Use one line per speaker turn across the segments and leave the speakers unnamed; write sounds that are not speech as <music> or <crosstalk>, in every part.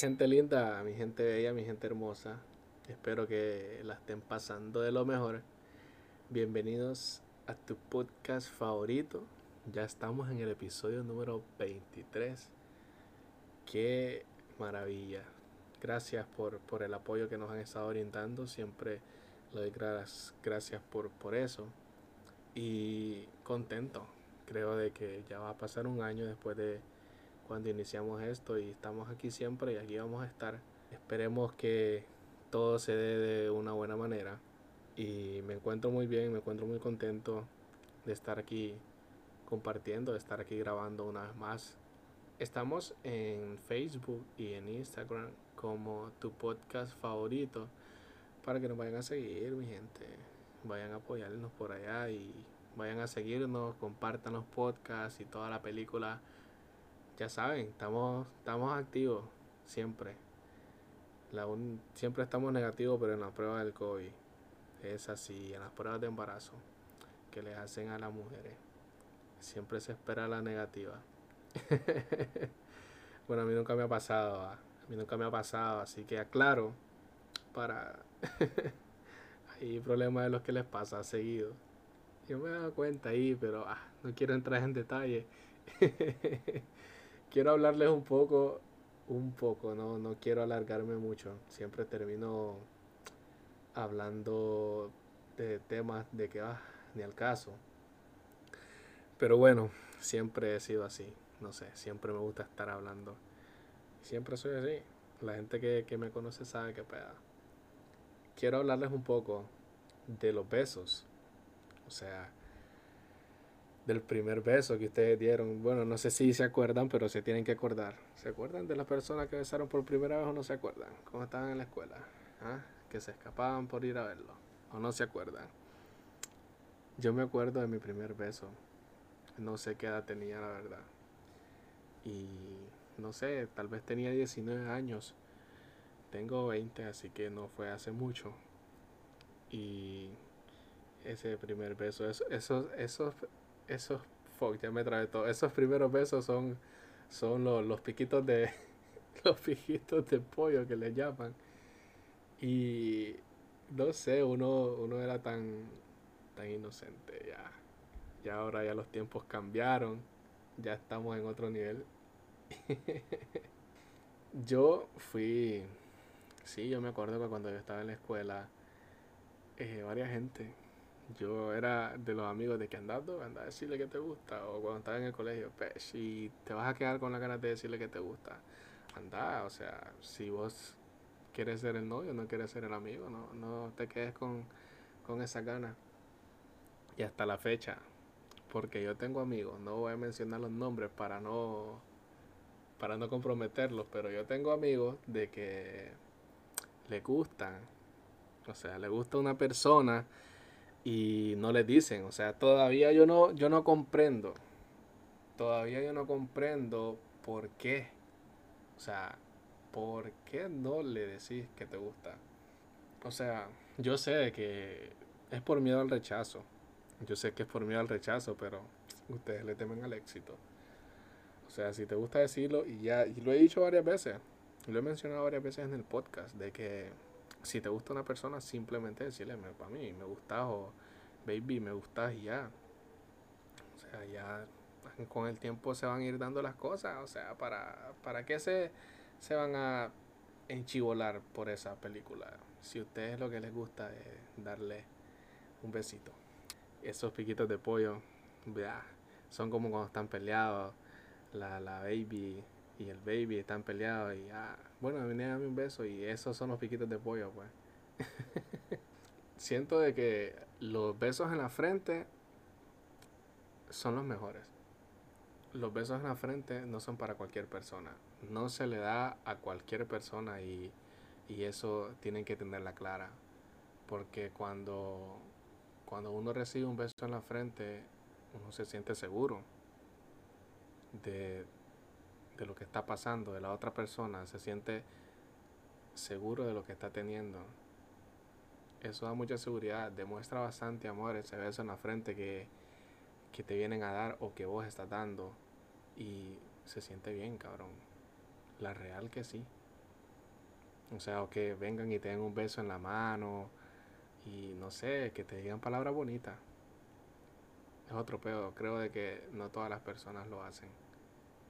gente linda, mi gente bella, mi gente hermosa. Espero que la estén pasando de lo mejor. Bienvenidos a tu podcast favorito. Ya estamos en el episodio número 23. Qué maravilla. Gracias por, por el apoyo que nos han estado brindando. Siempre le doy gracias por, por eso. Y contento. Creo de que ya va a pasar un año después de cuando iniciamos esto y estamos aquí siempre y aquí vamos a estar. Esperemos que todo se dé de una buena manera y me encuentro muy bien, me encuentro muy contento de estar aquí compartiendo, de estar aquí grabando una vez más. Estamos en Facebook y en Instagram como tu podcast favorito para que nos vayan a seguir, mi gente. Vayan a apoyarnos por allá y vayan a seguirnos, compartan los podcasts y toda la película ya saben, estamos, estamos activos siempre. La siempre estamos negativos, pero en la prueba del COVID es así, en las pruebas de embarazo que les hacen a las mujeres. Siempre se espera la negativa. <laughs> bueno, a mí nunca me ha pasado, a mí nunca me ha pasado, así que aclaro para... <laughs> Hay problemas de los que les pasa seguido. Yo me he dado cuenta ahí, pero ah, no quiero entrar en detalle. <laughs> quiero hablarles un poco, un poco, no, no quiero alargarme mucho. Siempre termino hablando de temas de que, ah, ni al caso. Pero bueno, siempre he sido así. No sé, siempre me gusta estar hablando. Siempre soy así. La gente que, que me conoce sabe que peda. Quiero hablarles un poco de los besos. O sea, del primer beso que ustedes dieron. Bueno, no sé si se acuerdan, pero se tienen que acordar. ¿Se acuerdan de las personas que besaron por primera vez o no se acuerdan? Cuando estaban en la escuela. ¿Ah? Que se escapaban por ir a verlo. ¿O no se acuerdan? Yo me acuerdo de mi primer beso. No sé qué edad tenía, la verdad. Y no sé, tal vez tenía 19 años. Tengo 20, así que no fue hace mucho. Y ese primer beso, eso, esos, esos esos, fuck, ya me trae todo. Esos primeros besos son, son los, los piquitos de, <laughs> los piquitos de pollo que le llaman. Y no sé, uno, uno era tan, tan inocente ya. Ya ahora ya los tiempos cambiaron. Ya estamos en otro nivel. <laughs> yo fui, sí, yo me acuerdo que cuando yo estaba en la escuela, eh, varias gente yo era de los amigos de que andando, anda a decirle que te gusta. O cuando estaba en el colegio, pues, si te vas a quedar con la ganas de decirle que te gusta, anda. O sea, si vos quieres ser el novio, no quieres ser el amigo, no, no te quedes con, con esa ganas. Y hasta la fecha, porque yo tengo amigos, no voy a mencionar los nombres para no para no comprometerlos, pero yo tengo amigos de que le gustan, o sea, le gusta una persona y no les dicen, o sea, todavía yo no, yo no comprendo, todavía yo no comprendo por qué, o sea, por qué no le decís que te gusta. O sea, yo sé que es por miedo al rechazo, yo sé que es por miedo al rechazo, pero ustedes le temen al éxito. O sea, si te gusta decirlo, y ya, y lo he dicho varias veces, lo he mencionado varias veces en el podcast, de que si te gusta una persona, simplemente decirle, para mí me gusta o baby, me gusta y ya. O sea, ya con el tiempo se van a ir dando las cosas. O sea, ¿para, para qué se, se van a enchivolar por esa película? Si a ustedes lo que les gusta es darle un besito. Esos piquitos de pollo, vea, son como cuando están peleados. La, la baby y el baby están peleados y ya, bueno, viene a darme un beso y esos son los piquitos de pollo, pues. <laughs> Siento de que los besos en la frente son los mejores. Los besos en la frente no son para cualquier persona. No se le da a cualquier persona y, y eso tienen que tenerla clara. Porque cuando, cuando uno recibe un beso en la frente, uno se siente seguro de, de lo que está pasando, de la otra persona, se siente seguro de lo que está teniendo. Eso da mucha seguridad, demuestra bastante amor ese beso en la frente que, que te vienen a dar o que vos estás dando. Y se siente bien, cabrón. La real que sí. O sea, o que vengan y te den un beso en la mano y no sé, que te digan palabras bonitas. Es otro pedo. Creo de que no todas las personas lo hacen.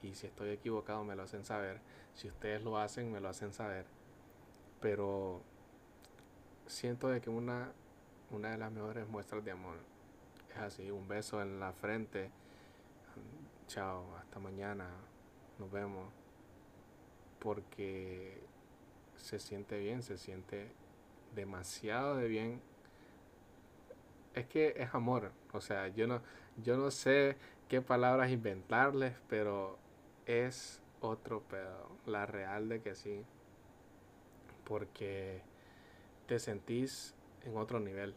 Y si estoy equivocado me lo hacen saber. Si ustedes lo hacen me lo hacen saber. Pero siento de que una, una de las mejores muestras de amor es así, un beso en la frente. Chao, hasta mañana. Nos vemos. Porque se siente bien, se siente demasiado de bien. Es que es amor. O sea, yo no, yo no sé qué palabras inventarles, pero es otro pedo. La real de que sí. Porque te sentís en otro nivel.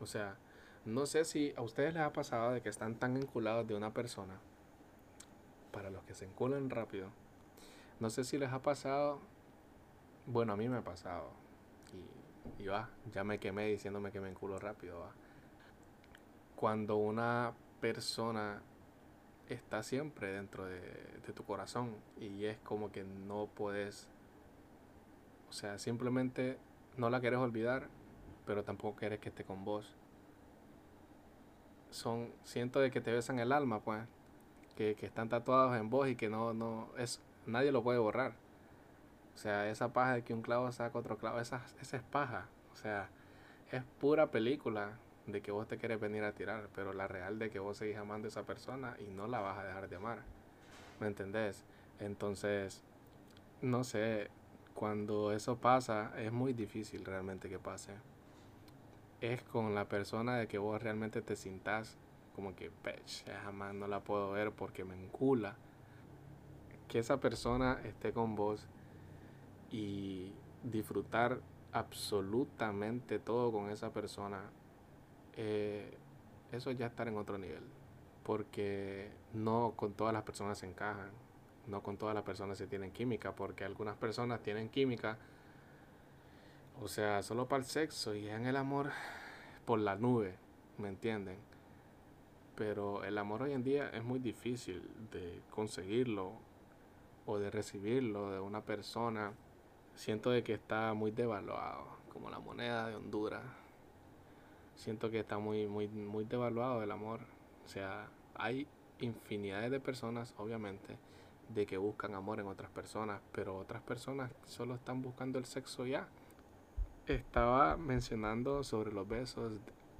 O sea, no sé si a ustedes les ha pasado de que están tan enculados de una persona. Para los que se enculan rápido. No sé si les ha pasado. Bueno, a mí me ha pasado. Y, y va, ya me quemé diciéndome que me enculo rápido. Va. Cuando una persona está siempre dentro de, de tu corazón y es como que no puedes. O sea, simplemente no la quieres olvidar, pero tampoco quieres que esté con vos. Son, siento de que te besan el alma, pues, que, que están tatuados en vos y que no, no, es, nadie lo puede borrar. O sea, esa paja de que un clavo saca otro clavo, esa, esa es paja. O sea, es pura película de que vos te quieres venir a tirar, pero la real de que vos seguís amando a esa persona y no la vas a dejar de amar. ¿Me entendés? Entonces, no sé, cuando eso pasa es muy difícil realmente que pase. Es con la persona de que vos realmente te sintas como que, pech, jamás no la puedo ver porque me encula. Que esa persona esté con vos y disfrutar absolutamente todo con esa persona, eh, eso ya estar en otro nivel. Porque no con todas las personas se encajan no con todas las personas se tienen química, porque algunas personas tienen química, o sea, solo para el sexo y en el amor por la nube, ¿me entienden? Pero el amor hoy en día es muy difícil de conseguirlo o de recibirlo de una persona. Siento de que está muy devaluado, como la moneda de Honduras. Siento que está muy, muy, muy devaluado el amor. O sea, hay infinidades de personas, obviamente, de que buscan amor en otras personas, pero otras personas solo están buscando el sexo ya. Estaba mencionando sobre los besos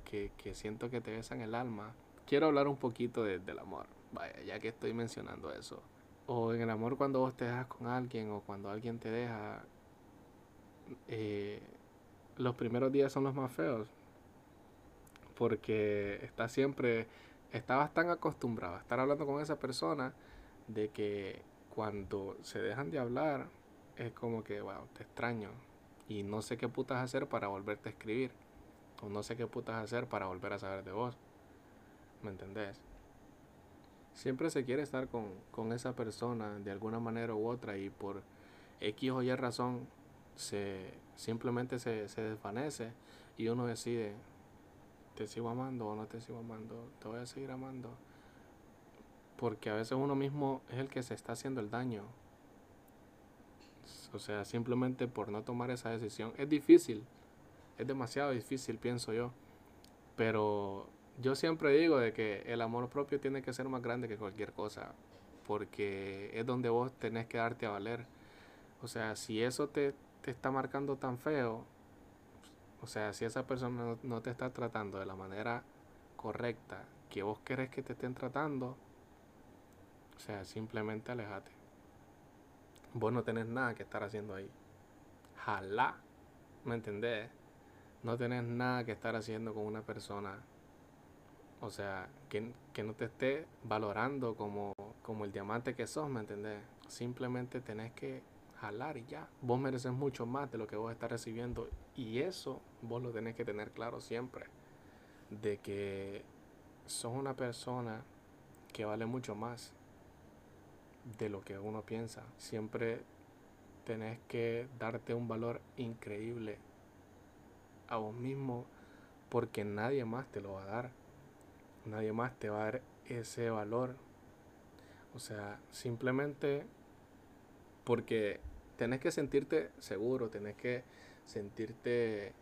que, siento que te besan el alma. Quiero hablar un poquito del amor, vaya, ya que estoy mencionando eso. O en el amor cuando vos te dejas con alguien o cuando alguien te deja, eh, los primeros días son los más feos. Porque estás siempre, estabas tan acostumbrado a estar hablando con esa persona de que cuando se dejan de hablar es como que, wow, te extraño y no sé qué putas hacer para volverte a escribir o no sé qué putas hacer para volver a saber de vos. ¿Me entendés? Siempre se quiere estar con, con esa persona de alguna manera u otra y por X o Y razón se, simplemente se, se desvanece y uno decide, te sigo amando o no te sigo amando, te voy a seguir amando porque a veces uno mismo es el que se está haciendo el daño. O sea, simplemente por no tomar esa decisión. Es difícil, es demasiado difícil, pienso yo. Pero yo siempre digo de que el amor propio tiene que ser más grande que cualquier cosa. Porque es donde vos tenés que darte a valer. O sea, si eso te, te está marcando tan feo, o sea, si esa persona no, te está tratando de la manera correcta que vos querés que te estén tratando, o sea, simplemente alejate. Vos no tenés nada que estar haciendo ahí. Jalá. ¿Me entendés? No tenés nada que estar haciendo con una persona. O sea, que, no te esté valorando como, como el diamante que sos, ¿me entendés? Simplemente tenés que jalar y ya. Vos mereces mucho más de lo que vos estás recibiendo. Y eso vos lo tenés que tener claro siempre. De que sos una persona que vale mucho más de lo que uno piensa. Siempre tenés que darte un valor increíble a vos mismo porque nadie más te lo va a dar. Nadie más te va a dar ese valor. O sea, simplemente porque tenés que sentirte seguro, tenés que sentirte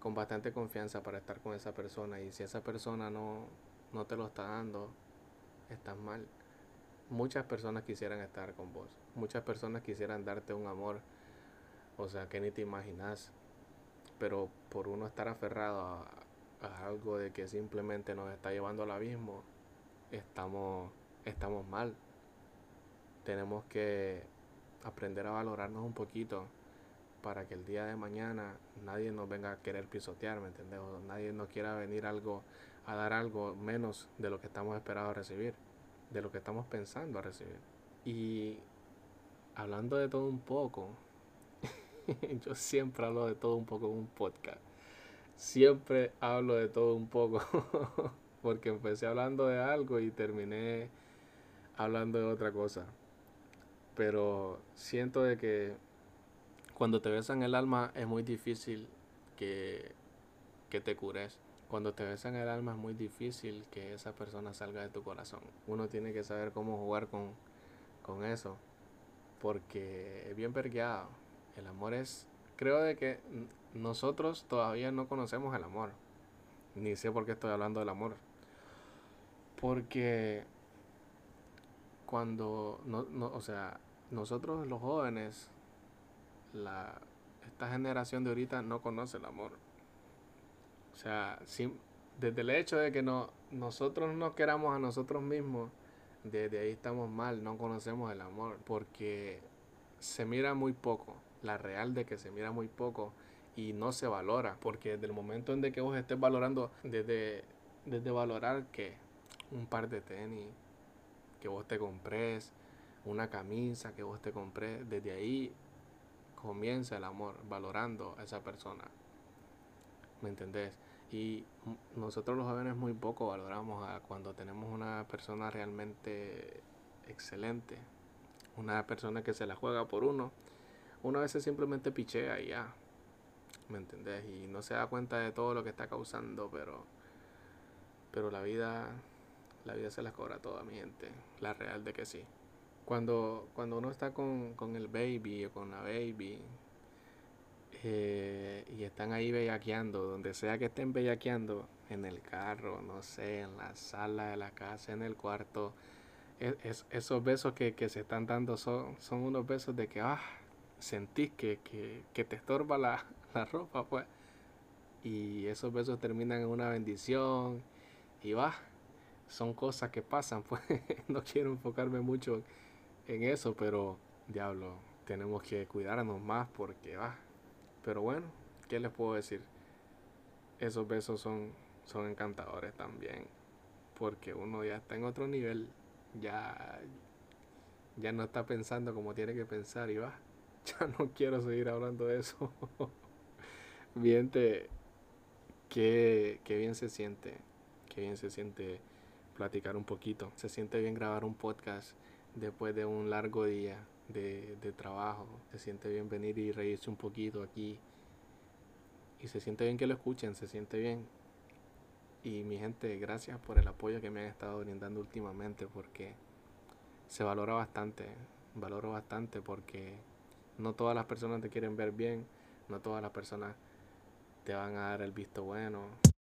con bastante confianza para estar con esa persona. Y si esa persona no, no te lo está dando, estás mal. Muchas personas quisieran estar con vos. Muchas personas quisieran darte un amor. O sea, que ni te imaginas. Pero por uno estar aferrado a, a algo de que simplemente nos está llevando al abismo, estamos, estamos mal. Tenemos que aprender a valorarnos un poquito para que el día de mañana nadie nos venga a querer pisotear, ¿me entiendes? O nadie nos quiera venir algo a dar algo menos de lo que estamos esperando a recibir, de lo que estamos pensando a recibir. Y hablando de todo un poco, <laughs> yo siempre hablo de todo un poco en un podcast. Siempre hablo de todo un poco, <laughs> porque empecé hablando de algo y terminé hablando de otra cosa. Pero siento de que cuando te besan el alma es muy difícil que, que te cures. Cuando te besan el alma es muy difícil que esa persona salga de tu corazón. Uno tiene que saber cómo jugar con, con eso. Porque es bien pergueado. El amor es... Creo de que nosotros todavía no conocemos el amor. Ni sé por qué estoy hablando del amor. Porque cuando... No, no, o sea, nosotros los jóvenes la, esta generación de ahorita no conoce el amor. O sea, desde el hecho de que no, nosotros no queramos a nosotros mismos, desde ahí estamos mal, no conocemos el amor, porque se mira muy poco, la real de que se mira muy poco y no se valora, porque desde el momento en que vos estés valorando, desde, desde valorar que un par de tenis que vos te compres, una camisa que vos te compres, desde ahí comienza el amor, valorando a esa persona. ¿Me entendés? Y nosotros los jóvenes muy poco valoramos a cuando tenemos una persona realmente excelente, una persona que se la juega por uno. Uno a veces simplemente pichea y ya, ¿me entendés? Y no se da cuenta de todo lo que está causando, pero, pero la vida, la vida se las cobra toda mi gente, la real de que sí. Cuando, cuando uno está con, el baby o con la baby eh, y están ahí bellaqueando, donde sea que estén bellaqueando, en el carro, no sé, en la sala de la casa, en el cuarto, es, esos besos que, se están dando son, son unos besos de que, ah, sentís que, te estorba la, <laughs> la ropa, pues. Y esos besos terminan en una bendición y va, son cosas que pasan, pues <laughs> no quiero enfocarme mucho en eso, pero diablo, tenemos que cuidarnos más porque va. pero bueno, ¿qué les puedo decir? Esos besos son, son encantadores también. Porque uno ya está en otro nivel. Ya, ya no está pensando como tiene que pensar y va. <laughs> Ya no quiero seguir hablando de eso. <laughs> bien te, qué, qué bien se siente. Qué bien se siente platicar un poquito. Se siente bien grabar un podcast después de un largo día de, trabajo. Se siente bien venir y reírse un poquito aquí. Y se siente bien que lo escuchen, se siente bien. Y mi gente, gracias por el apoyo que me han estado brindando últimamente porque se valora bastante. Valoro bastante porque no todas las personas te quieren ver bien, no todas las personas te van a dar el visto bueno.